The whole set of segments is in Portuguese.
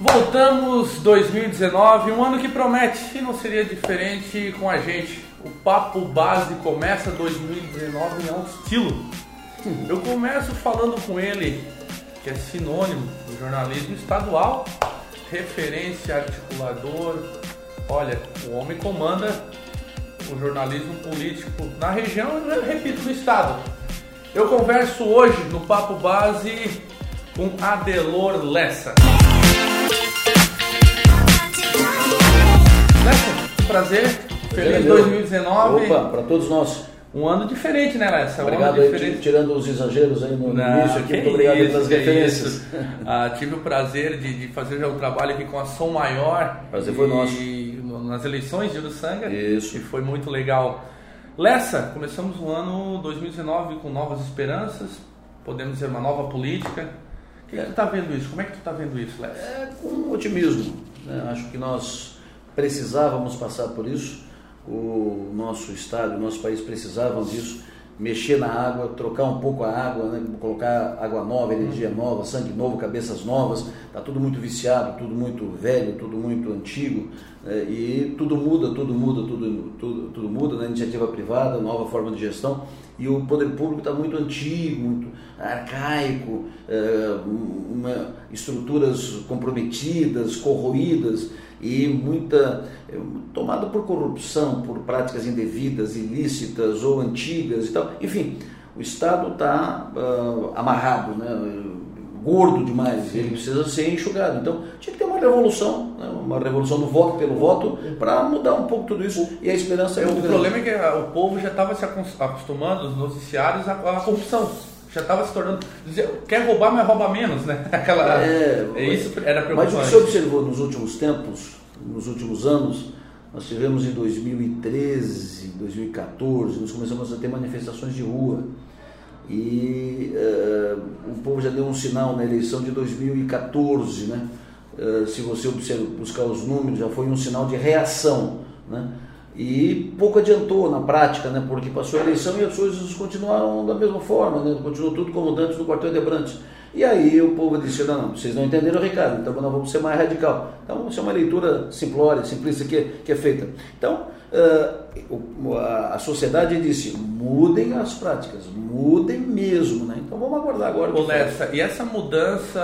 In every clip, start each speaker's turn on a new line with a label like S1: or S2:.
S1: Voltamos 2019, um ano que promete e não seria diferente com a gente. O Papo Base começa 2019 em alto estilo. Eu começo falando com ele, que é sinônimo do jornalismo estadual, referência, articulador. Olha, o homem comanda o jornalismo político na região e, repito, no estado. Eu converso hoje no Papo Base com Adelor Lessa. Prazer. Feliz
S2: Prazer,
S1: 2019.
S2: Opa, para todos nós.
S1: Um ano diferente, né, Lessa? Um
S2: Obrigado
S1: ano
S2: aí,
S1: diferente.
S2: tirando os exageros aí no
S1: Não,
S2: início aqui. Muito obrigado aí
S1: isso,
S2: pelas referências.
S1: Ah, tive o prazer de, de fazer já um trabalho aqui com a Som Maior.
S2: Prazer foi
S1: e-
S2: nosso.
S1: Nas eleições de Uruçanga.
S2: Isso.
S1: E foi muito legal. Lessa, começamos o ano 2019 com novas esperanças. Podemos dizer uma nova política. O que, que tu tá vendo isso? Como é que tu tá vendo isso, Lessa?
S2: É, com otimismo. né? Acho que nós precisávamos passar por isso. O nosso estado, o nosso país precisavam disso. Mexer na água, trocar um pouco a água, né? colocar água nova, energia nova, sangue novo, cabeças novas. Está tudo muito viciado, tudo muito velho, tudo muito antigo. né? E tudo muda, tudo muda, tudo, tudo, tudo muda na iniciativa privada, nova forma de gestão. E o poder público está muito antigo, muito arcaico, eh, uma- estruturas comprometidas, corroídas e muita tomado por corrupção, por práticas indevidas, ilícitas ou antigas e tal. Enfim, o Estado está amarrado, né? gordo demais, ele precisa ser enxugado. Então tinha que ter uma revolução, né? uma revolução do voto pelo voto para mudar um pouco tudo isso e a esperança é
S1: o
S2: muito grande.
S1: problema é que ah, o povo já estava se acos- acostumando, os noticiários, à corrupção. Já estava se tornando. Quer roubar, mas rouba menos, né? Aquela,
S2: É,
S1: é, isso era
S2: Mas
S1: preocupante.
S2: o que se observou nos últimos tempos, nos últimos anos, nós tivemos em 2013, 2014, nós começamos a ter manifestações de rua. E eh, o povo já deu um sinal na eleição de 2014, né? Eh, se você observa, buscar os números, já foi um sinal de reação, né? E pouco adiantou na prática, né? Porque passou a eleição e as coisas continuaram da mesma forma, né? Continuou tudo como dantes no quartel de Abrantes. E aí o povo disse, não, não, vocês não entenderam o recado, então nós vamos ser mais radical. Então, isso é uma leitura simplória, simplista que, que é feita. Então, o- a, sociedade disse, mudem as práticas, mudem mesmo, né? Então vamos aguardar agora.
S1: Ô, Lessa, e essa mudança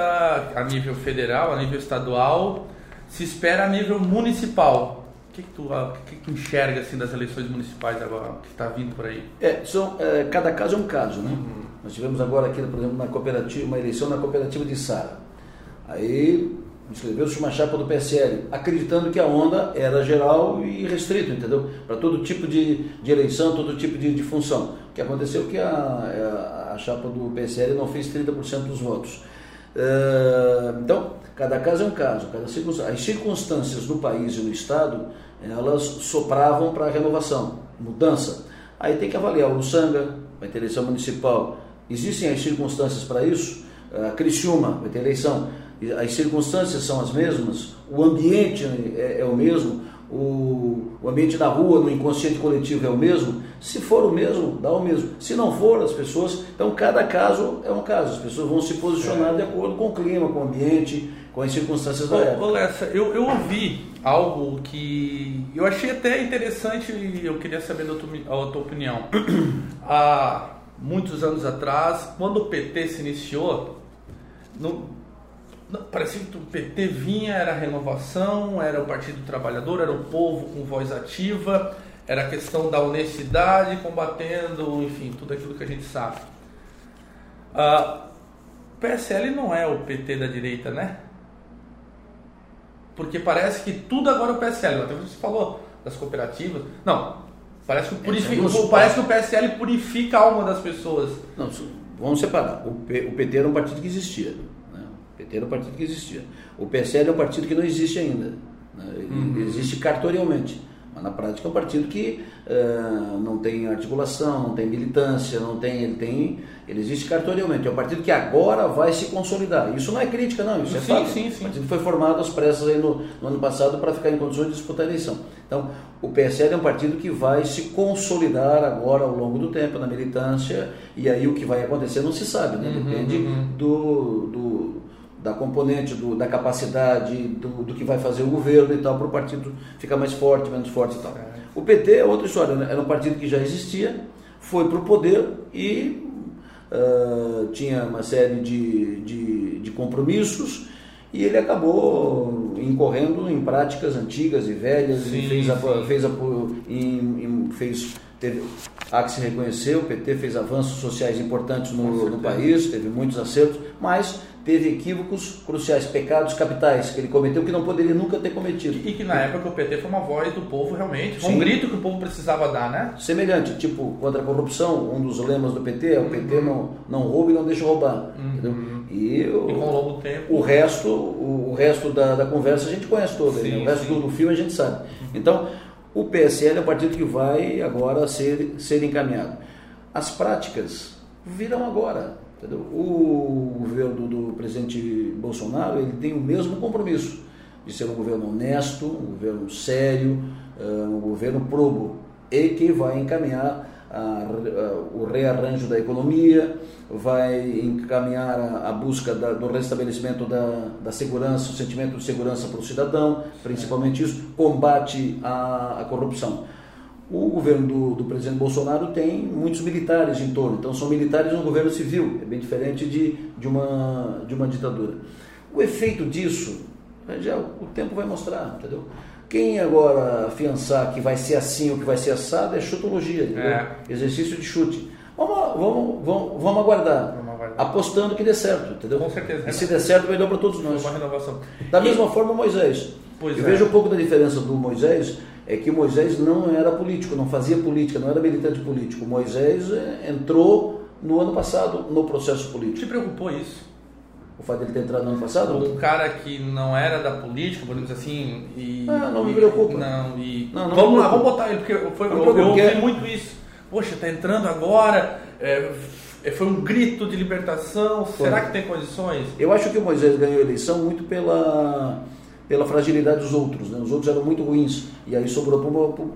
S1: a nível federal, a nível estadual, se espera a nível municipal? O que, que, tu, o que, que tu enxerga assim, das eleições municipais agora, que está vindo por aí?
S2: É, são, é, cada caso é um caso, né? Nós tivemos agora aqui, por exemplo, na cooperativa, uma eleição na cooperativa de Sara. Aí inscreveu-se uma chapa do PSL, acreditando que a onda era geral e restrito, entendeu? Para todo tipo de, de eleição, todo tipo de, de função. O que aconteceu é que a, a, a chapa do PSL não fez 30% dos votos. Eh, então, cada caso é um caso. Cada circunstância. As circunstâncias do país e no Estado, elas sopravam para a renovação, mudança. Aí tem que avaliar o Luçanga, vai ter eleição municipal. Existem as circunstâncias para isso? A Criciúma vai ter eleição. As circunstâncias são as mesmas? O ambiente é, é o mesmo? O, o ambiente da rua, no inconsciente coletivo é o mesmo? Se for o mesmo, dá o mesmo. Se não for, as pessoas. Então, cada caso é um caso. As pessoas vão se posicionar de acordo com o clima, com o ambiente, com as circunstâncias da
S1: Ô,
S2: época.
S1: ô Lessa, eu, eu ouvi algo que eu achei até interessante e eu queria saber da tua, a tua opinião. Há muitos anos atrás, quando o PT se iniciou, no- parecia que o PT vinha, era a renovação, era o Partido Trabalhador, era o povo com voz ativa, era a questão da honestidade, combatendo, enfim, tudo aquilo que a gente sabe. Ah, o PSL não é o PT da direita, né? Porque parece que tudo agora é o PSL. Até você falou das cooperativas. Não. Parece que, purifica,
S2: É,
S1: parece que o PSL purifica a alma das pessoas.
S2: Não, vamos separar. O, P- o PT era um partido que existia. O PT era um partido que existia. O PSL é um partido que não existe ainda. né? Ele Existe cartorialmente. Mas na prática é um partido que eh, não tem articulação, não tem militância, não tem, ele tem, ele existe cartorialmente. É um partido que agora vai se consolidar. Isso não é crítica, não, isso é
S1: Sim,
S2: fato.
S1: sim,
S2: O
S1: sim.
S2: partido foi formado às pressas aí no, no ano passado para ficar em condições de disputar a eleição. Então, o PSL é um partido que vai se consolidar agora ao longo do tempo na militância e aí o que vai acontecer não se sabe, né?
S1: Uhum,
S2: Depende
S1: uhum.
S2: do, do, da componente do, da capacidade do, do, que vai fazer o governo e tal, para o partido ficar mais forte, menos forte e tal. O PT é outra história, né? era um partido que já existia, foi para o poder e uh, tinha uma série de, de, de, compromissos e ele acabou incorrendo em práticas antigas e velhas sim, e fez, a, fez, a, em, em, fez teve, há que se reconhecer, o PT fez avanços sociais importantes no, no país, teve muitos acertos, mas teve equívocos cruciais, pecados capitais que ele cometeu que não poderia nunca ter cometido.
S1: E que na época o PT foi uma voz do povo realmente, foi um grito que o povo precisava dar, né?
S2: Semelhante, tipo, contra a corrupção, um dos lemas do PT é o PT uhum. não, não rouba e não deixa roubar. Uhum.
S1: E, o, e com o longo tempo.
S2: O resto, o, o resto da, da, conversa a gente conhece todo, sim, né? o resto do, do filme a gente sabe. Uhum. Então, o PSL é o partido que vai agora ser, ser encaminhado. As práticas virão agora. Entendeu? O governo do presidente Bolsonaro ele tem o mesmo compromisso de ser um governo honesto, um governo sério, eh, um governo probo e que vai encaminhar a, a, o rearranjo da economia, vai encaminhar a, a busca da, do restabelecimento da, da segurança, o sentimento de segurança para o cidadão, principalmente isso, combate à corrupção. O governo do, do, presidente Bolsonaro tem muitos militares em torno, então são militares no governo civil, é bem diferente de, de, uma, de uma ditadura. O efeito disso, já o tempo vai mostrar, entendeu? Quem agora afiançar que vai ser assim ou que vai ser assado é chutologia, é. exercício de chute. Vamos, vamos, vamos, vamos, aguardar, apostando que dê certo, entendeu?
S1: Com certeza.
S2: E se der certo, vai dar para todos nós.
S1: Uma renovação.
S2: Da e... mesma forma, Moisés.
S1: Pois
S2: Eu
S1: é.
S2: vejo um pouco da diferença do Moisés é que Moisés não era político, não fazia política, não era militante político. Moisés é, entrou no ano passado no processo político.
S1: Te preocupou isso?
S2: O fato dele ter entrado no ano passado?
S1: Um cara que não era da política, por exemplo assim, e...
S2: Ah, não me preocupa.
S1: Não, e... Não, não vamos lá, vamos botar ele, porque foi, eu, eu ouvi muito isso. Poxa, está entrando agora, é, foi um grito de libertação, foi. será que tem condições?
S2: Eu acho que o Moisés ganhou a eleição muito pela pela fragilidade dos outros. Né? Os outros eram muito ruins e aí sobrou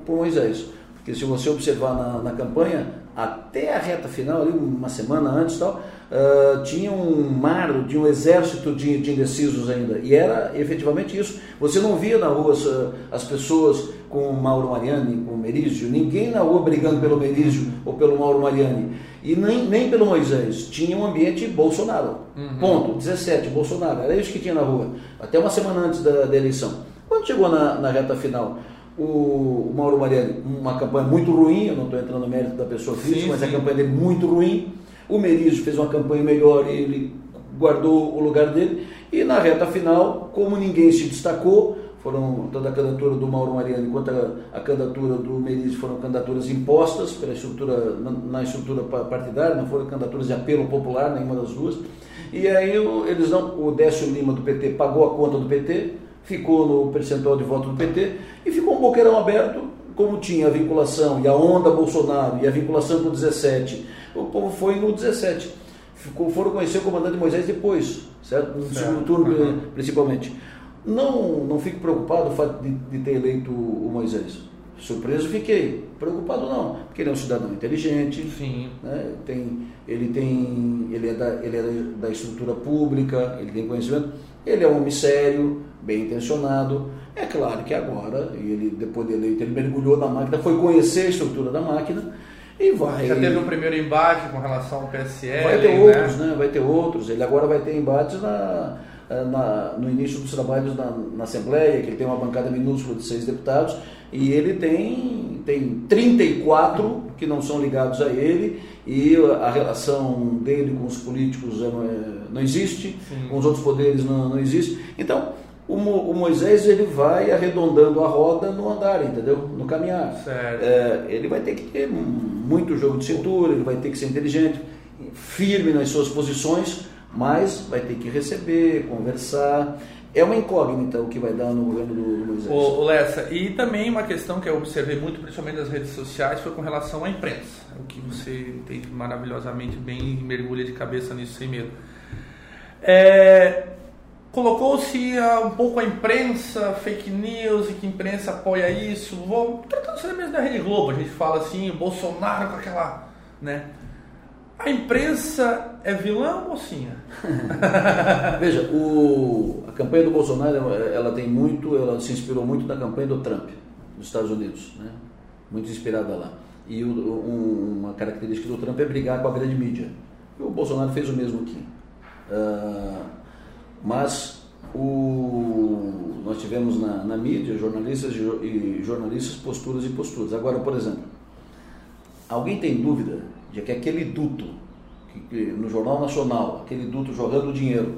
S2: para Moisés. Porque se você observar na, na, campanha, até a reta final, ali, uma semana antes tal, uh, tinha um mar, tinha um exército de, de, indecisos ainda. E era efetivamente isso. Você não via na rua as, as pessoas com Mauro Mariani, com Merizio, ninguém na rua brigando pelo Merizio ou pelo Mauro Mariani e nem, nem pelo Moisés. Tinha um ambiente Bolsonaro. Uhum. Ponto. 17, Bolsonaro. Era isso que tinha na rua. Até uma semana antes da, da eleição. Quando chegou na, na reta final, o, o, Mauro Mariani, uma campanha muito ruim, eu não estou entrando no mérito da pessoa física, sim, mas sim. a campanha dele muito ruim. O Merizio fez uma campanha melhor e ele guardou o lugar dele. E na reta final, como ninguém se destacou, foram tanto a candidatura do Mauro Mariani quanto a, a candidatura do Merizio foram candidaturas impostas pela estrutura, na, na, estrutura partidária, não foram candidaturas de apelo popular, nenhuma das duas. E aí o, eles não, o Décio Lima do PT pagou a conta do PT, ficou no percentual de voto do PT e ficou um boqueirão aberto, como tinha a vinculação e a onda Bolsonaro e a vinculação com o 17, o povo foi no 17. Ficou, foram conhecer o comandante Moisés depois, certo? No certo. segundo turno, uhum. principalmente. Não, não fico preocupado o fato de, de ter eleito o Moisés. Surpreso fiquei. Preocupado não, porque ele é um cidadão inteligente.
S1: Sim.
S2: Né? Tem, ele tem, ele é, da, ele é da estrutura pública, ele tem conhecimento. Ele é um homem sério, bem intencionado. É claro que agora, ele depois de eleito, ele mergulhou na máquina, foi conhecer a estrutura da máquina e vai.
S1: Já teve um primeiro embate com relação ao PSL.
S2: Vai ter né? outros, né? Vai ter outros. Ele agora vai ter embates na na, no início dos trabalhos na, na, Assembleia, que ele tem uma bancada minúscula de seis deputados, e ele tem, tem 34 que não são ligados a ele, e a relação dele com os políticos não, é, não existe, Sim. com os outros poderes não, não existe. Então, o, o, Moisés ele vai arredondando a roda no andar, entendeu? No caminhar.
S1: É,
S2: ele vai ter que ter muito jogo de cintura, ele vai ter que ser inteligente, firme nas suas posições, mas vai ter que receber, conversar. É uma incógnita o que vai dar no governo do, Moisés.
S1: O, o Lessa, e também uma questão que eu observei muito, principalmente nas redes sociais, foi com relação à imprensa. O que você entende maravilhosamente bem mergulha de cabeça nisso sem medo. É, Colocou-se um pouco a imprensa, fake news, e que a imprensa apoia isso. Vou tratando mesmo da Rede Globo, a gente fala assim, o Bolsonaro com aquela. Né? A imprensa é vilã ou mocinha?
S2: Veja, o, a campanha do Bolsonaro ela tem muito, ela se inspirou muito na campanha do Trump nos Estados Unidos, né? muito inspirada lá. E o, um, uma característica do Trump é brigar com a grande mídia. E o Bolsonaro fez o mesmo aqui. Uh, mas o, nós tivemos na, na mídia jornalistas e jornalistas posturas e posturas. Agora, por exemplo, alguém tem dúvida de que aquele duto que, que, no Jornal Nacional, aquele duto jogando dinheiro,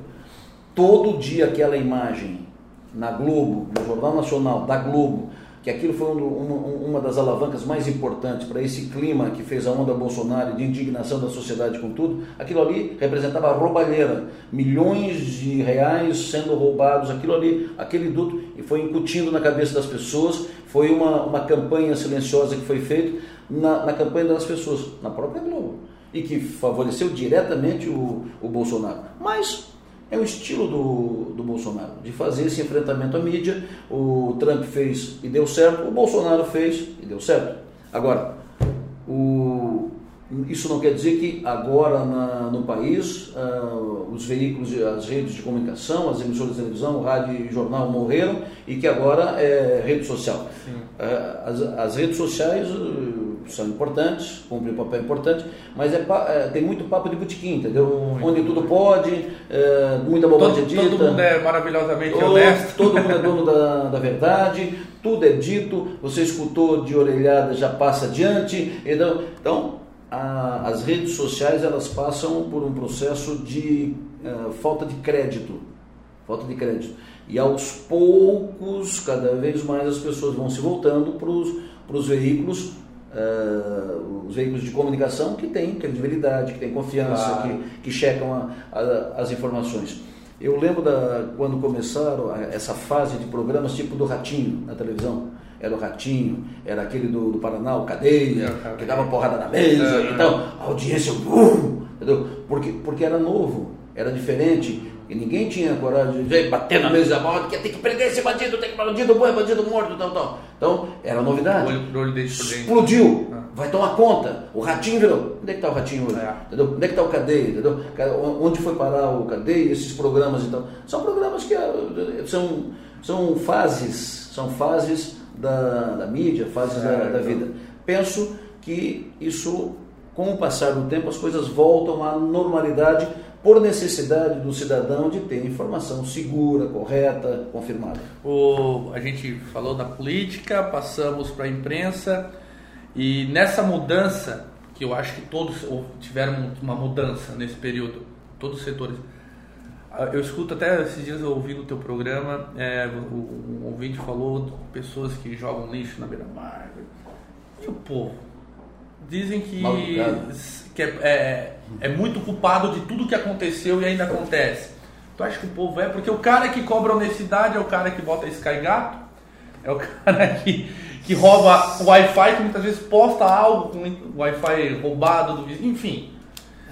S2: todo dia aquela imagem na Globo, no Jornal Nacional da Globo, que aquilo foi uma, uma das alavancas mais importantes para esse clima que fez a onda Bolsonaro de indignação da sociedade com tudo, aquilo ali representava roubalheira, milhões de reais sendo roubados, aquilo ali, aquele duto, e foi incutindo na cabeça das pessoas, foi uma, uma campanha silenciosa que foi feita na, na campanha das pessoas, na própria Globo, e que favoreceu diretamente o, o Bolsonaro. Mas é o estilo do, do Bolsonaro, de fazer esse enfrentamento à mídia. O Trump fez e deu certo, o Bolsonaro fez e deu certo. Agora, o, isso não quer dizer que agora na, no país uh, os veículos, as redes de comunicação, as emissoras de televisão, rádio e jornal morreram e que agora é rede social. Uh, as, as redes sociais são importantes, cumprem um papel importante, mas é, é, tem muito papo de botequim, entendeu? Muito, Onde tudo pode, é, muita bobagem dita.
S1: Todo mundo é maravilhosamente todo, honesto.
S2: Todo mundo é dono da, da verdade, tudo é dito, você escutou de orelhada, já passa adiante. Então, então a, as redes sociais elas passam por um processo de uh, falta de crédito. Falta de crédito. E aos poucos, cada vez mais as pessoas vão se voltando para os veículos Uh, os veículos de comunicação que têm credibilidade, que têm confiança, claro. que, que checam a, a, as informações. Eu lembro da, quando começaram essa fase de programas tipo do Ratinho na televisão. Era o Ratinho, era aquele do, do Paraná, o Cadeia, é, que dava porrada na mesa é, então a audiência, uh, entendeu? Porque, porque era novo, era diferente. E ninguém tinha coragem de bater na mesa da morte, que tem que prender esse bandido, tem que bandido bom, é bandido morto, tal, tal. Então, era novidade.
S1: O olho, o olho
S2: Explodiu. Ah. Vai tomar conta. O ratinho virou. Onde é que está o ratinho hoje? É. Entendeu? Onde é que está o cadeia? Entendeu? Onde foi parar o cadeia, esses programas e tal. São programas que eh, são, são fases, são fases da, da mídia, fases é, da, da vida. Penso que isso, com o passar do tempo, as coisas voltam à normalidade por necessidade do cidadão de ter informação segura, correta, confirmada.
S1: O, a gente falou da política, passamos para a imprensa e nessa mudança, que eu acho que todos tiveram uma mudança nesse período, todos os setores. Eu escuto até esses dias eu ouvi no teu programa, é, o, um ouvinte falou pessoas que jogam lixo na beira-mar. E o povo? Dizem que, que é, é, é, muito culpado de tudo que aconteceu e ainda acontece. Tu acha que o povo é? Porque o cara que cobra honestidade é o cara que bota Sky Gato, é o cara que, que rouba o Wi-Fi, que muitas vezes posta algo com Wi-Fi roubado do vizinho, enfim.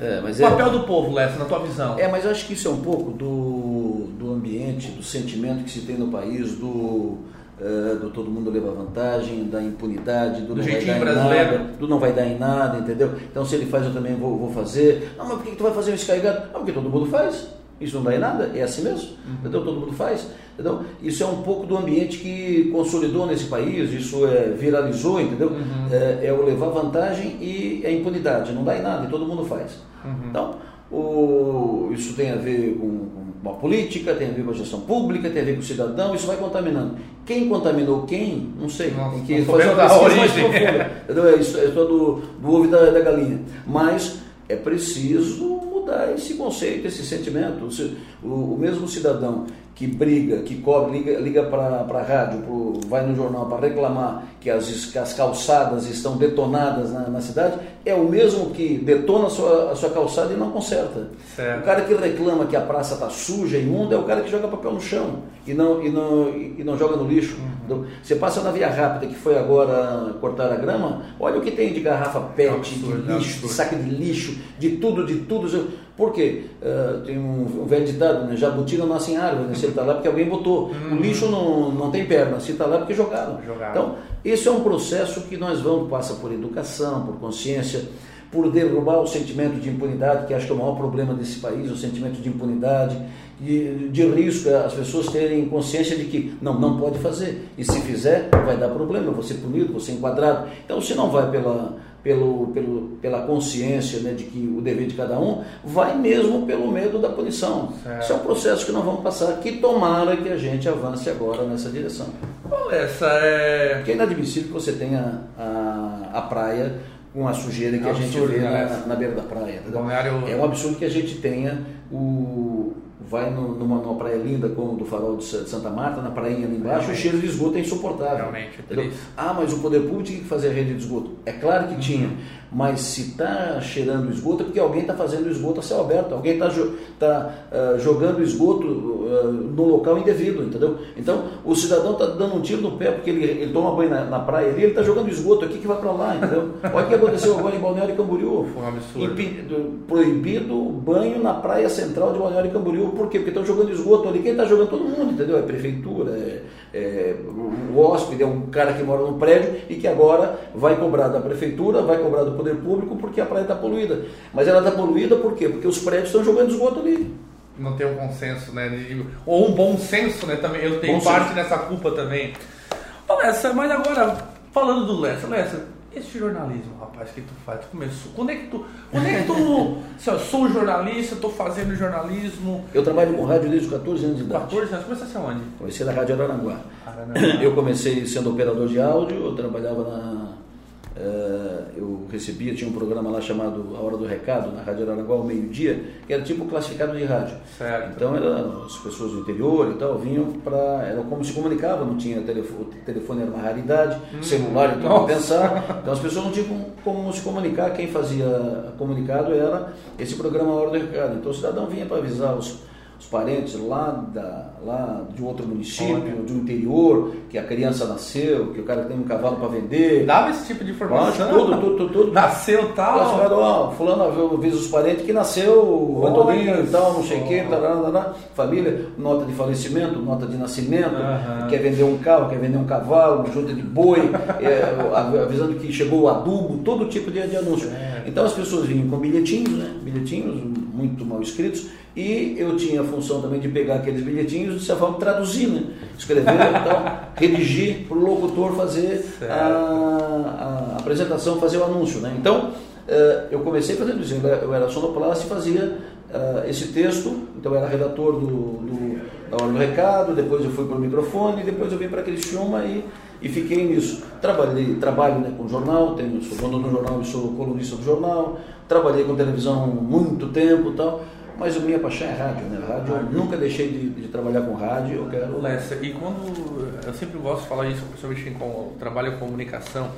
S1: É, o papel é, do povo, Lessa, na tua visão.
S2: É, mas eu acho que isso é um pouco do, do ambiente, do sentimento que se tem no país, do uh, do todo mundo leva vantagem, da impunidade, do, do não vai dar brasileiro. em nada, do não vai dar em nada, entendeu? Então se ele faz eu também vou, vou fazer. Não, mas por que, que tu vai fazer um descarregado? Não, porque todo mundo faz. Isso não dá em nada, é assim mesmo, uhum. entendeu? Todo mundo faz. Entendeu? Isso é um pouco do ambiente que consolidou nesse país, isso é, viralizou, entendeu? Uhum. É, é, o levar vantagem e a impunidade, não dá em nada e todo mundo faz. Uhum. Então, o, isso tem a ver com, com a política, tem a ver com a gestão pública, tem a ver com o cidadão, isso vai contaminando. Quem contaminou quem, não sei. Nossa, tem que fazer uma pesquisa mais profunda. É isso é só do, do ovo da, da galinha. Mas é preciso mudar esse conceito, esse sentimento. O, o mesmo cidadão que briga, que cobre, liga, liga para a rádio, pro, vai no jornal para reclamar que as, que as calçadas estão detonadas na, na, cidade, é o mesmo que detona a sua, a sua calçada e não conserta. Certo. O cara que reclama que a praça está suja, imunda, é o cara que joga papel no chão e não, e não, e não joga no lixo. Uhum. Você passa na Via Rápida, que foi agora cortar a grama, olha o que tem de garrafa PET, absurdo, de lixo, de saco de lixo, de tudo, de tudo. Por quê? Uh, tem um, um velho ditado, né? Jabuti não nasce em árvore, né? se ele está lá porque alguém botou. Hum. O lixo não, não tem perna, se está lá porque jogaram. jogaram. Então, esse é um processo que nós vamos, passa por educação, por consciência, por derrubar o sentimento de impunidade, que acho que é o maior problema desse país, o sentimento de impunidade, de, de risco, as pessoas terem consciência de que não, não pode fazer. E se fizer, vai dar problema, vou ser punido, vou ser enquadrado. Então, se não vai pela, pelo, pelo, pela consciência né, de que o dever de cada um, vai mesmo pelo medo da punição. Certo. Isso é um processo que nós vamos passar, que tomara que a gente avance agora nessa direção.
S1: Bom, essa é...
S2: Porque é inadmissível que você tenha a, a praia com a sujeira que é a gente vê né? na, na, beira da praia. É um absurdo que a gente tenha o vai no, numa, numa, praia linda como do farol de Santa Marta, na prainha ali embaixo, Realmente. o cheiro de esgoto é insuportável.
S1: Realmente, é
S2: ah, mas o poder público tinha que fazer a rede de esgoto. É claro que uhum. tinha, mas se está cheirando esgoto é porque alguém está fazendo esgoto a céu aberto, alguém está tá, uh, jogando esgoto uh, no local indevido, entendeu? Então, o cidadão está dando um tiro no pé porque ele, ele toma banho na, na praia ali, ele está jogando esgoto aqui que vai para lá, entendeu? Olha o que aconteceu agora em Balneário Camboriú.
S1: Foi um absurdo.
S2: proibido banho na praia central de Balneário Camboriú, por quê? Porque estão jogando esgoto ali, quem está jogando todo mundo, entendeu? É prefeitura, é, é, o hóspede, é um cara que mora no prédio e que agora vai cobrar da prefeitura, vai cobrar do poder público porque a praia está poluída. Mas ela está poluída por quê? Porque os prédios estão jogando esgoto ali.
S1: Não tem um consenso, né? Ou um bom senso, né? Também, eu tenho bom parte senso. nessa culpa também. Lessa, mas agora, falando do Lessa, Lessa, esse jornalismo, rapaz, que tu faz, tu começou. Quando é que tu. Quando é que tu. se eu sou jornalista, estou fazendo jornalismo.
S2: Eu trabalho com rádio desde os 14 anos de idade.
S1: 14 anos? Começaste aonde?
S2: Comecei na Rádio Araranguá. Araranguá. Eu comecei sendo operador de áudio, eu trabalhava na eu recebia, tinha um programa lá chamado A Hora do Recado, na Rádio Araranguá, ao meio-dia, que era tipo classificado de rádio.
S1: Certo.
S2: Então era, as pessoas do interior e tal vinham para. Era como se comunicava, não tinha telefone, telefone era uma raridade, hum, celular então pensar. Então as pessoas não tinham como, como, se comunicar. Quem fazia comunicado era esse programa A Hora do Recado. Então o cidadão vinha para avisar os os parentes lá, da, lá de outro município, Olha. de um interior, que a criança nasceu, que o cara tem um cavalo para vender.
S1: Dava esse tipo de informação?
S2: Tudo, tudo, tudo. tudo.
S1: Nasceu tal.
S2: Ó, fulano avisa os parentes que nasceu Antônio e tal, não sei o que, família, nota de falecimento, nota de nascimento, quer vender um carro, quer vender um cavalo, junta de boi, é, avisando que chegou o adubo, todo tipo de, de anúncio. É. Então as pessoas vinham com bilhetinhos, né? Bilhetinhos muito mal escritos, e eu tinha a função também de pegar aqueles bilhetinhos e de certa forma traduzir, né? escrever, então, redigir para o locutor fazer a, a, apresentação, fazer o anúncio. Né? Então, uh, eu comecei fazendo isso, eu era sonoplasta e fazia uh, esse texto, então eu era redator do, do, da hora do recado, depois eu fui para o microfone, depois eu vim para aquele chuma e, e fiquei nisso. Trabalhei, trabalho né, com jornal, tenho, sou dono do jornal e sou colunista do jornal, trabalhei com televisão muito tempo e tal, mas a minha paixão é rádio, né? Rádio, eu nunca deixei de, de, trabalhar com rádio, eu quero...
S1: Lessa, e quando, eu sempre gosto de falar isso, principalmente em trabalho com comunicação,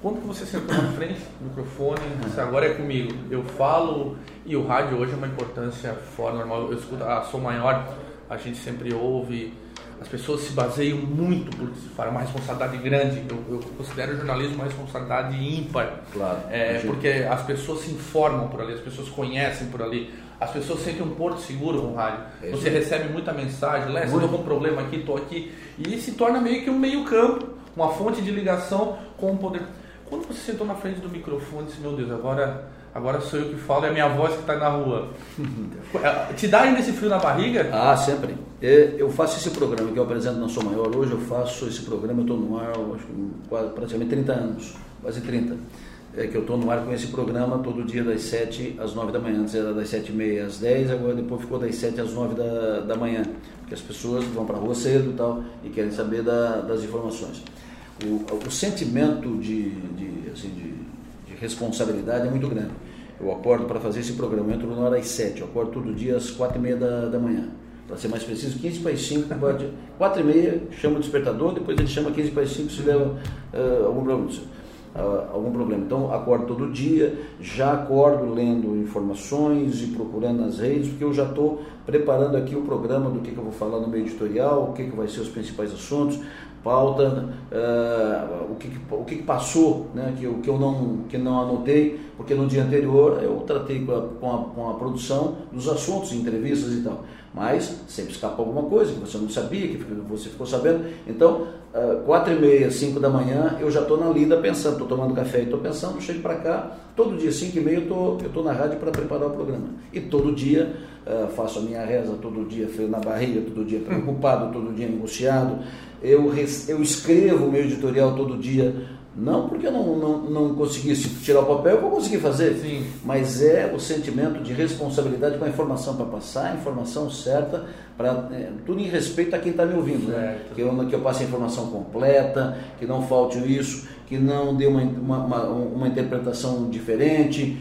S1: quando você sentou na frente do microfone, você agora é comigo, eu falo, e o rádio hoje é uma importância fora normal, eu escuto a som maior, a gente sempre ouve, as pessoas se baseiam muito por se fala, uma responsabilidade grande. Eu, eu, considero o jornalismo uma responsabilidade ímpar.
S2: Claro.
S1: É, porque as pessoas se informam por ali, as pessoas conhecem por ali. As pessoas sentem um porto seguro com o rádio. É você recebe muita mensagem, Léo, estou com um problema aqui, estou aqui. E se torna meio que um meio campo, uma fonte de ligação com o poder. Quando você sentou na frente do microfone, disse, meu Deus, agora, agora sou eu que falo, é a minha voz que está na rua. Te dá ainda esse frio na barriga?
S2: Ah, sempre. É, eu faço esse programa que eu apresento na Sou Maior hoje, eu faço esse programa, eu estou no ar acho, praticamente 30 anos, quase 30 é que eu estou no ar com esse programa todo dia das 7 às 9 da manhã. Antes era das 7 e meia às 10, agora depois ficou das 7 às 9 da, da manhã. Porque as pessoas vão para a rua cedo e tal e querem saber da, das informações. O, o sentimento de, de, assim, de, de, responsabilidade é muito grande. Eu acordo para fazer esse programa, eu entro na hora às 7, eu acordo todo dia às 4 e meia da, da manhã. Para ser mais preciso, 15 para as 5, 4 e meia, chama o despertador, depois ele chama 15 para as 5 se der uh, algum problema algum problema. Então, acordo todo dia, já acordo lendo informações e procurando nas redes, porque eu já estou preparando aqui o programa do que, que eu vou falar no meio editorial, o que, que vai ser os principais assuntos, pauta, uh, o, que, que, o que, que passou, né, que, que eu não, que não anotei, porque no dia anterior eu tratei com a, com a, com a produção dos assuntos, entrevistas e tal. Mas sempre escapa alguma coisa que você não sabia, que você ficou sabendo. Então, uh, quatro e meia, cinco da manhã, eu já estou na lida pensando, estou tomando café e estou pensando, chego para cá, todo dia, cinco e meia, eu estou na rádio para preparar o programa. E todo dia uh, faço a minha reza, todo dia frio na barriga, todo dia preocupado, todo dia negociado. Eu, eu escrevo o meu editorial todo dia não porque eu não, não, não conseguisse tirar o papel, eu vou conseguir fazer.
S1: Sim.
S2: Mas é o sentimento de responsabilidade com a informação para passar, a informação certa, para é, tudo em respeito a quem está me ouvindo. Né? Que, eu, que eu passe a informação completa, que não falte isso, que não dê uma, uma, uma, uma interpretação diferente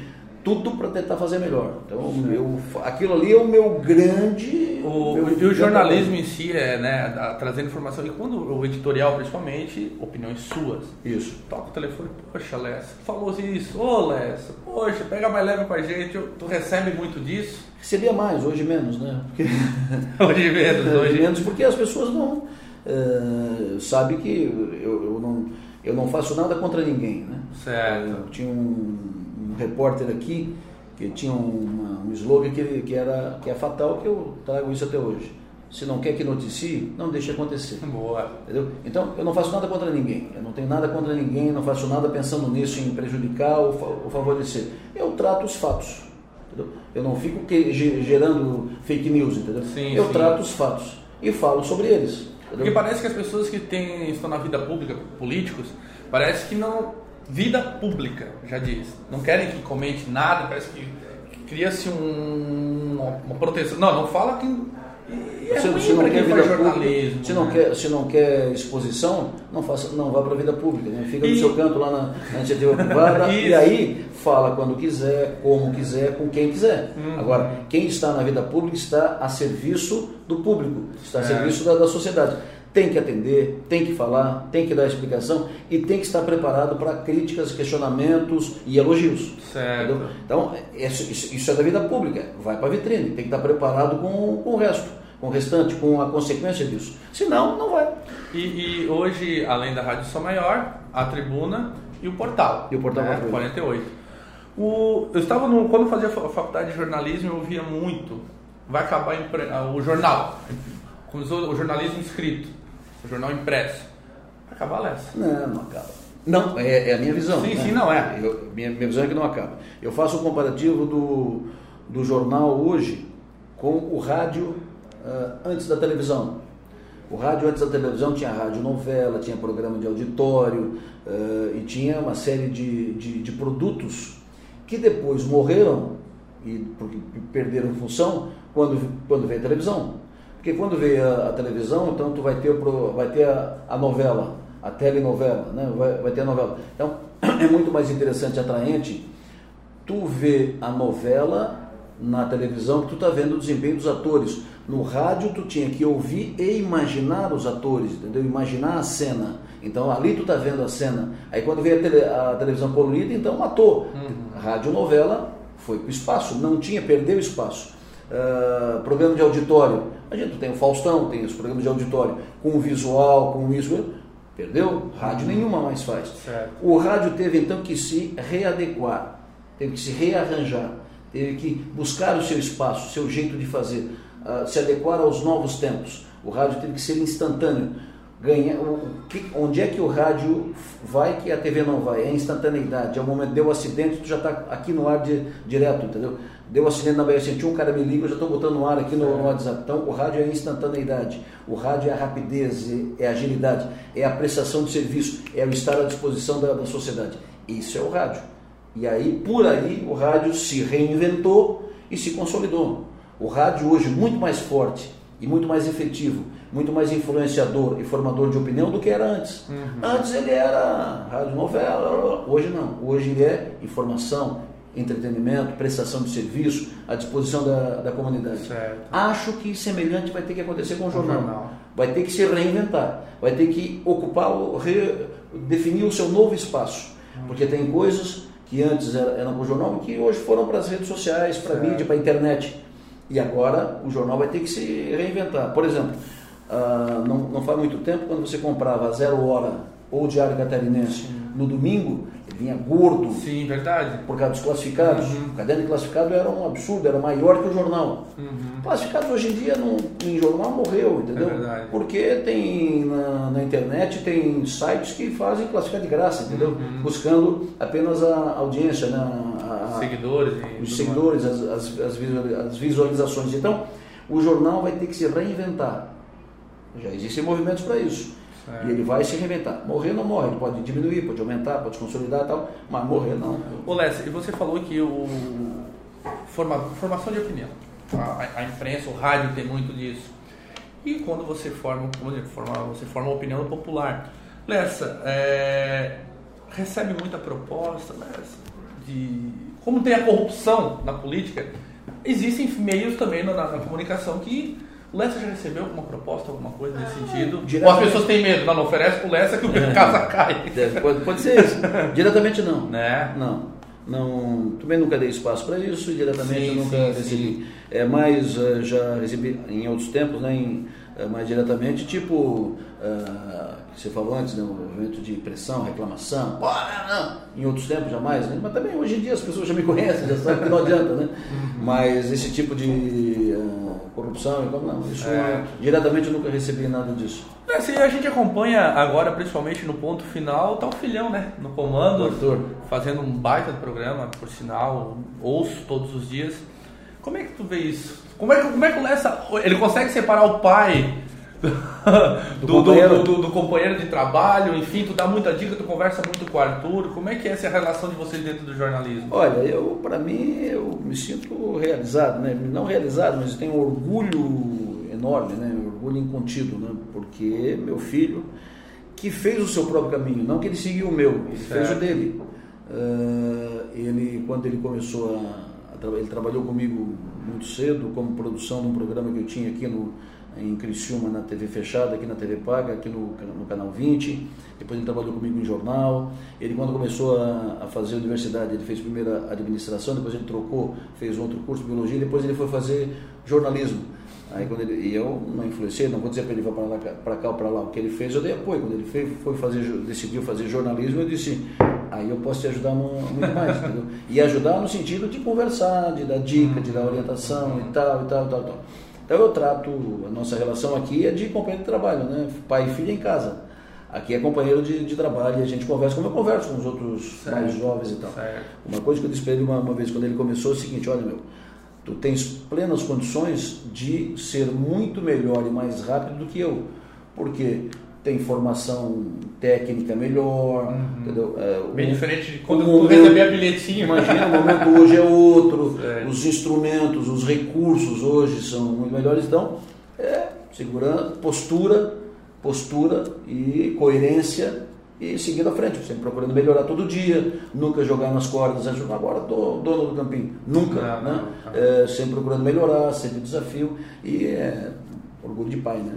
S2: tudo para tentar fazer melhor. Então, meu, aquilo ali é o meu grande.
S1: O, meu, e o jornalismo em si é, né, trazendo informação. E quando o editorial, principalmente, opiniões suas.
S2: Isso.
S1: Toca o telefone, poxa, Lessa, falou isso, ô Lessa, poxa, pega mais leve com a gente. Tu recebe muito disso?
S2: Recebia mais, hoje menos, né?
S1: Porque... hoje menos, hoje.
S2: hoje menos, porque as pessoas não. Uh, sabem que eu, eu, não, eu não faço nada contra ninguém, né?
S1: Certo.
S2: Eu tinha um repórter aqui que tinha uma, um slogan que, que, era, que é fatal, que eu trago isso até hoje. Se não quer que noticie, não deixe acontecer.
S1: Boa.
S2: Entendeu? Então, eu não faço nada contra ninguém. Eu não tenho nada contra ninguém, não faço nada pensando nisso, em prejudicar ou, ou favorecer. Eu trato os fatos. Entendeu? Eu não fico que, gerando fake news, entendeu?
S1: Sim,
S2: eu
S1: sim.
S2: trato os fatos e falo sobre eles. Entendeu?
S1: Porque parece que as pessoas que têm, estão na vida pública, políticos, parece que não vida pública, já diz. Não querem que comente nada, parece que cria-se um, uma proteção. Não, não fala que.
S2: É se, se, não quer vida jornalismo, se não né? quer se não quer exposição, não faça, não vá para a vida pública, né? fica no seu canto lá na, na iniciativa privada e aí fala quando quiser, como quiser, com quem quiser. Uhum. Agora, quem está na vida pública está a serviço do público, está a serviço da, da sociedade tem que atender, tem que falar, tem que dar explicação e tem que estar preparado para críticas, questionamentos e elogios.
S1: Certo. Entendeu?
S2: Então, isso, isso, é da vida pública, vai para a vitrine, tem que estar preparado com, com o resto, com o restante, com a consequência disso. Senão, não vai.
S1: E, e hoje, além da Rádio São Maior, a Tribuna e o Portal.
S2: E o Portal
S1: né? 48. O, eu estava no, quando fazia a faculdade de jornalismo, eu ouvia muito. Vai acabar o jornal, começou o jornalismo escrito o jornal impresso. Acaba Lessa.
S2: Não, não acaba. Não, é, é, a minha visão.
S1: Sim,
S2: né?
S1: sim, não é.
S2: Eu, minha, minha visão é que não acaba. Eu faço o um comparativo do, do jornal hoje com o rádio uh, antes da televisão. O rádio antes da televisão tinha rádio novela, tinha programa de auditório uh, e tinha uma série de, de, de, produtos que depois morreram e porque perderam função quando, quando veio a televisão. Porque quando vê a, a, televisão, então tu vai ter, o, vai ter a, a novela, a telenovela, né? vai, vai ter a novela. Então é muito mais interessante, atraente, tu vê a novela na televisão que tu está vendo o desempenho dos atores. No rádio tu tinha que ouvir e imaginar os atores, entendeu? Imaginar a cena. Então ali tu está vendo a cena. Aí quando vê a, tele, a televisão colorida, então matou. Uhum. Rádio novela foi para o espaço, não tinha, perdeu espaço. Uh, programa de auditório. A gente tem o Faustão, tem os programas de auditório com visual, com isso. Perdeu? Rádio nenhuma mais faz.
S1: Certo.
S2: O rádio teve então que se readequar, teve que se rearranjar, teve que buscar o seu espaço, o seu jeito de fazer, uh, se adequar aos novos tempos. O rádio teve que ser instantâneo. Ganha, o, que, onde é que o rádio vai que a TV não vai? É instantaneidade. É o momento, deu um acidente, tu já está aqui no ar de, direto, entendeu? Deu um acidente na BR-101, um cara me liga, eu já estou botando no ar aqui no, no, WhatsApp. Então, o rádio é instantaneidade, o rádio é a rapidez, é, é a agilidade, é a prestação de serviço, é o estar à disposição da, da sociedade. Isso é o rádio. E aí, por aí, o rádio se reinventou e se consolidou. O rádio hoje muito mais forte e muito mais efetivo, muito mais influenciador e formador de opinião do que era antes. Uhum. Antes ele era rádio novela, hoje não. Hoje ele é informação, entretenimento, prestação de serviço à disposição da, da comunidade.
S1: Certo.
S2: Acho que semelhante vai ter que acontecer com o jornal. jornal. Vai ter que se reinventar, vai ter que ocupar, definir o seu novo espaço. Uhum. Porque tem coisas que antes eram para o jornal e que hoje foram para as redes sociais, para a mídia, para a internet. E agora o jornal vai ter que se reinventar. Por exemplo, uh, não, não faz muito tempo, quando você comprava Zero Hora ou Diário Catarinense no domingo, vinha gordo.
S1: Sim, verdade.
S2: Por causa dos classificados. Uhum. O caderno de classificado era um absurdo, era maior que o jornal.
S1: Uhum.
S2: Classificados hoje em dia no, em jornal morreu, entendeu?
S1: É verdade.
S2: Porque tem na, na, internet, tem sites que fazem classificar de graça, entendeu?
S1: Uhum.
S2: Buscando apenas a audiência, né? A, a,
S1: seguidores.
S2: Os seguidores, as, as, as visualizações. Então, o jornal vai ter que se reinventar. Já existem movimentos para isso. E ele vai se reinventar. Morrer não morre, ele pode diminuir, pode aumentar, pode consolidar e tal, mas morrer não.
S1: Ô Les, e você falou que o forma, formação de opinião, a, a, imprensa, o rádio tem muito disso. E quando você forma, forma, você forma uma opinião popular. Lessa, é, recebe muita proposta, Lessa, de como tem a corrupção na política, existem meios também na, na, comunicação que Lessa já recebeu alguma proposta, alguma coisa nesse ah, sentido? Ou as pessoas têm medo, não, não oferece pro Lessa que o é. casa cai.
S2: Pode, pode ser isso. Diretamente não.
S1: Né?
S2: Não. Não, também nunca dei espaço para isso e diretamente sim, nunca sim, recebi. Sim. É, mas uh, já recebi em outros tempos, né, em, uh, mais diretamente, tipo, uh, que você falou antes, né, um movimento de pressão, reclamação, Pô, não, em outros tempos jamais, né, mas também hoje em dia as pessoas já me conhecem, já sabem que não adianta, né? Uhum. Mas esse tipo de corrupção e como não. Isso é. diretamente eu nunca recebi nada disso.
S1: É, se a gente acompanha agora, principalmente no ponto final, tá o filhão, né? No comando,
S2: Arthur.
S1: fazendo um baita de programa, por sinal, ouço todos os dias. Como é que tu vê isso? Como é que, como é que o Lessa, ele consegue separar o pai do, do, companheiro. Do, do, companheiro de trabalho, enfim, tu dá muita dica, tu conversa muito com o Arthur. Como é que é essa relação de vocês dentro do jornalismo?
S2: Olha, eu, para mim, eu me sinto realizado, né? Não realizado, mas tenho um orgulho enorme, né? Um orgulho incontido, né? Porque meu filho, que fez o seu próprio caminho, não que ele seguiu o meu, ele certo. fez o dele. Uh, ele, quando ele começou a, a ele trabalhou comigo muito cedo como produção de um programa que eu tinha aqui no em Criciúma na TV fechada, aqui na TV paga, aqui no, no canal 20. Depois ele trabalhou comigo em jornal. Ele quando começou a, a fazer universidade, ele fez primeiro administração, depois ele trocou, fez outro curso de biologia, depois ele foi fazer jornalismo. Aí quando ele, e eu não influenciei, não vou dizer para ele vá para lá, para cá ou para lá, o que ele fez eu dei apoio. Quando ele fez, foi fazer, decidiu fazer jornalismo, eu disse, aí eu posso te ajudar muito mais? E ajudar no sentido de conversar, de dar dica, de dar orientação e tal, e tal, e tal, e tal. Então eu trato, a nossa relação aqui é de companheiro de trabalho, né? Pai e filho em casa. Aqui é companheiro de, de trabalho e a gente conversa como eu converso com os outros certo. mais jovens e tal.
S1: Certo.
S2: Uma coisa que eu disse para ele uma, uma vez quando ele começou é o seguinte, olha meu, tu tens plenas condições de ser muito melhor e mais rápido do que eu. Porque tem formação técnica melhor, uhum. entendeu? É,
S1: Bem diferente de quando tu recebia bilhetinho.
S2: Imagina, o momento hoje é outro, é. os instrumentos, os recursos hoje são muito melhores, então é segurando, postura, postura e coerência e seguindo à frente, sempre procurando melhorar todo dia, nunca jogar nas cordas, agora estou dono do campinho, nunca, não, né? Não, não. É, sempre procurando melhorar, sempre desafio e é orgulho de pai, né?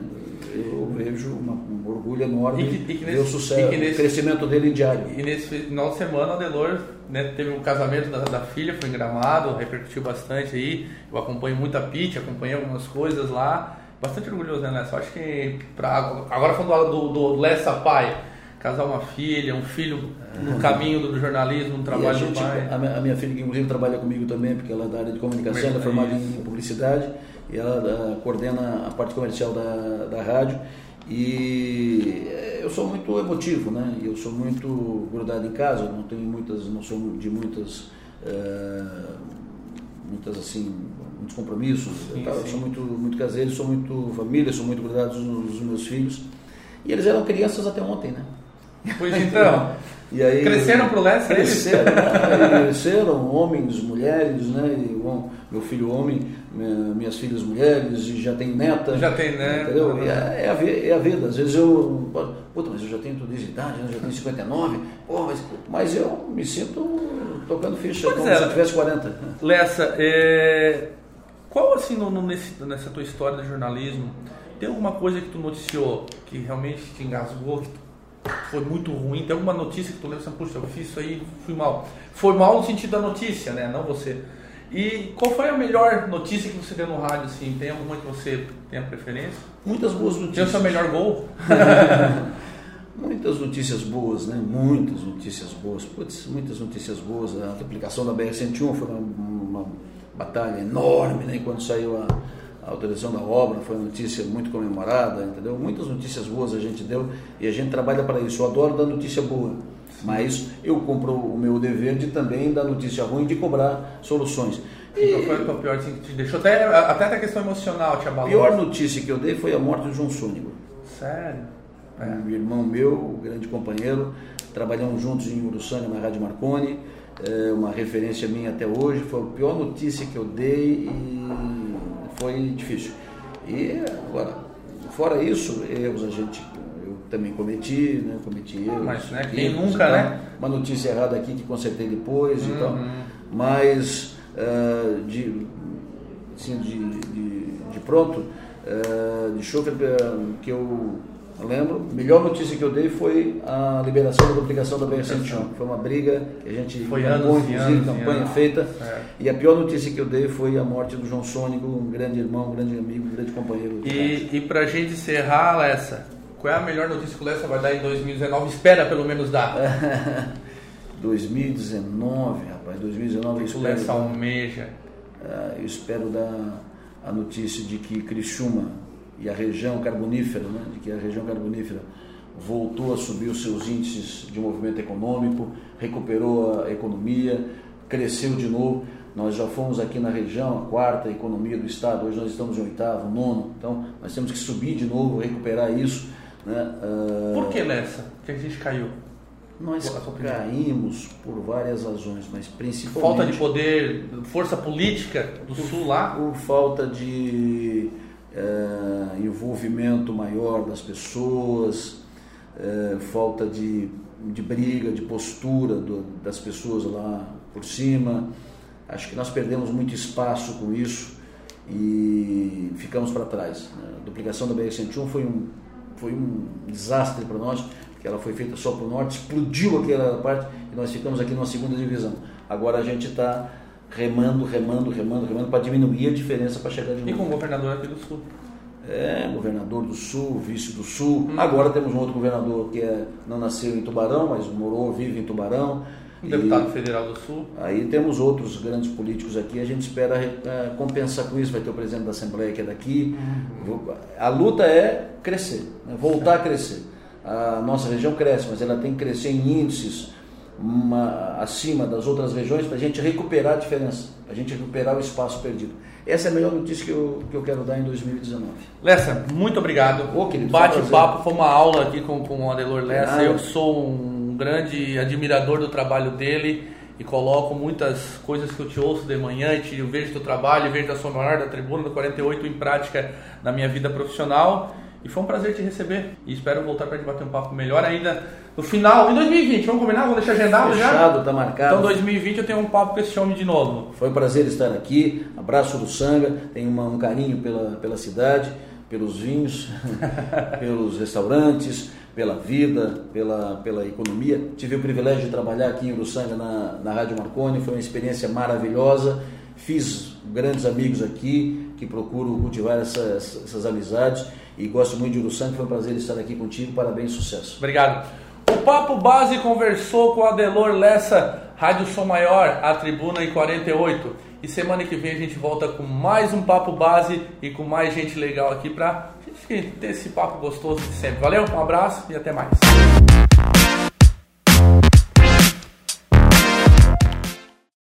S2: Eu vejo uma, um orgulho enorme e que, e que nesse, o sucesso, nesse, o crescimento dele diário.
S1: E nesse final de semana, o Adelor né, teve um casamento da, da, filha, foi em Gramado, repercutiu bastante aí. Eu acompanho muito a Pete, acompanhei algumas coisas lá. Bastante orgulhoso, né, Lessa? Acho que, pra, agora falando do, do, do Lessa pai, casar uma filha, um filho no é. caminho do jornalismo, no trabalho
S2: gente,
S1: do pai.
S2: A, minha filha, que inclusive trabalha comigo também, porque ela é da área de comunicação, ela é formada em publicidade e ela uh, coordena a parte comercial da, da rádio. E eh, eu sou muito emotivo, né? Eu sou muito grudado em casa, não tenho muitas, não sou de muitas, uh, muitas assim, muitos compromissos. Sim, eu sou muito, muito caseiro, sou muito família, sou muito grudado nos meus filhos. E eles eram crianças até ontem, né?
S1: Pois então.
S2: E aí,
S1: cresceram pro leste?
S2: Cresceram, né? cresceram, homens, mulheres, né? E, bom, meu filho homem, minhas filhas mulheres, e já tem neta.
S1: Já tem neta.
S2: Entendeu? E é, é, a, é a vida. Às vezes eu. Puta, mas eu já tenho toda essa idade, né? já tenho 59. Pô, mas, mas eu me sinto tocando ficha pois como é. se eu tivesse 40.
S1: Lessa, é... qual assim no, no, nesse, nessa tua história de jornalismo, tem alguma coisa que tu noticiou que realmente te engasgou, que tu foi muito ruim. Tem alguma notícia que tu lembra puxa, eu fiz isso aí, fui mal. Foi mal no sentido da notícia, né? Não você. E qual foi a melhor notícia que você deu no rádio, assim? Tem alguma que você tenha preferência?
S2: Muitas boas notícias. Tem
S1: o seu melhor gol?
S2: muitas notícias boas, né? Muitas notícias boas. Putz, muitas notícias boas. A aplicação da BR-101 foi uma, uma, batalha enorme, né? Quando saiu a autorização da obra, foi uma notícia muito comemorada, entendeu? Muitas notícias boas a gente deu e a gente trabalha para isso. Eu adoro dar notícia boa, mas eu compro o meu dever de também dar notícia ruim, de cobrar soluções.
S1: E qual foi tua pior assim, que te deixou? Até, até a questão emocional te abalou?
S2: A pior notícia que eu dei foi a morte do João Sônico.
S1: Sério?
S2: É. Um irmão meu, grande companheiro, trabalhamos juntos em Uruçânia, na Rádio Marconi, é uma referência minha até hoje. Foi a pior notícia que eu dei e foi difícil. E agora, fora isso, erros a gente eu também cometi, né? Cometi erros.
S1: Mas né, quem nunca, né?
S2: Uma notícia errada aqui que consertei depois uhum. e tal. Mas uh, de, assim, de, de, de pronto, uh, de choque que eu lembro, a melhor notícia que eu dei foi a liberação da duplicação da BR-101. Foi uma briga que a gente
S1: foi anos, inclusive, anos,
S2: campanha anos. feita. É. E a pior notícia que eu dei foi a morte do João Sônico, um grande irmão, um grande amigo, um grande companheiro.
S1: E, e para a gente encerrar, Lessa, qual é a melhor notícia que o Lessa vai dar em 2019? Espera pelo menos dar.
S2: 2019, rapaz, 2019 eu
S1: espero. Lessa almeja.
S2: Uh, eu espero dar a notícia de que Criciúma e a região carbonífera, né, de que a região carbonífera voltou a subir os seus índices de movimento econômico, recuperou a economia, cresceu de novo. Nós já fomos aqui na região, a quarta economia do estado, hoje nós estamos em oitavo, nono, então nós temos que subir de novo, recuperar isso. Né?
S1: Uh... Por que nessa? que a gente caiu?
S2: Nós caímos por várias razões, mas principalmente.
S1: Falta de poder, força política do por, Sul lá?
S2: Por falta de é, envolvimento maior das pessoas, é, falta de, de briga, de postura do, das pessoas lá por cima. Acho que nós perdemos muito espaço com isso e ficamos para trás. A duplicação da BR-101 foi um, foi um desastre para nós, porque ela foi feita só para o norte, explodiu aquela parte e nós ficamos aqui numa segunda divisão. Agora a gente está remando, remando, remando, remando para diminuir a diferença para chegar de novo.
S1: E com o governador aqui do Sul?
S2: É, governador do Sul, vice do Sul. Hum. Agora temos um outro governador que é, não nasceu em Tubarão, mas morou, vive em Tubarão.
S1: Um deputado federal do Sul.
S2: Aí temos outros grandes políticos aqui. A gente espera é, compensar com isso. Vai ter o presidente da Assembleia que é daqui. Uhum. A luta é crescer, né? voltar a crescer. A nossa região cresce, mas ela tem que crescer em índices uma, acima das outras regiões para a gente recuperar a diferença, para a gente recuperar o espaço perdido. Essa é a melhor notícia que eu, que eu quero dar em 2019.
S1: Lessa, muito obrigado.
S2: Ô, querido,
S1: Bate-papo, foi uma aula aqui com, com o Adelor Lessa. Eu sou um grande admirador do trabalho dele e coloco muitas coisas que eu te ouço de manhã e te, vejo teu trabalho, vejo da sua maior, da tribuna do 48 em prática na minha vida profissional. E foi um prazer te receber. E espero voltar para debater um papo melhor ainda no final, em 2020. Vamos combinar? Vamos deixar agendado
S2: Fechado, já? Fechado, tá marcado.
S1: Então, 2020 eu tenho um papo com esse homem de novo.
S2: Foi um prazer estar aqui. Abraço do Sanga. Tenho uma, um carinho pela, pela cidade, pelos vinhos, pelos restaurantes, pela vida, pela, pela economia. Tive o privilégio de trabalhar aqui em Uruçanga na, na Rádio Marconi. Foi uma experiência maravilhosa. Fiz grandes amigos aqui que procuro cultivar essas, essas amizades e gosto muito de Uruçanga. Foi um prazer estar aqui contigo. Parabéns, sucesso.
S1: Obrigado. O Papo Base conversou com Adelor Lessa, Rádio Som Maior, a Tribuna em 48. E semana que vem a gente volta com mais um Papo Base e com mais gente legal aqui pra gente ter esse papo gostoso de sempre. Valeu, um abraço e até mais.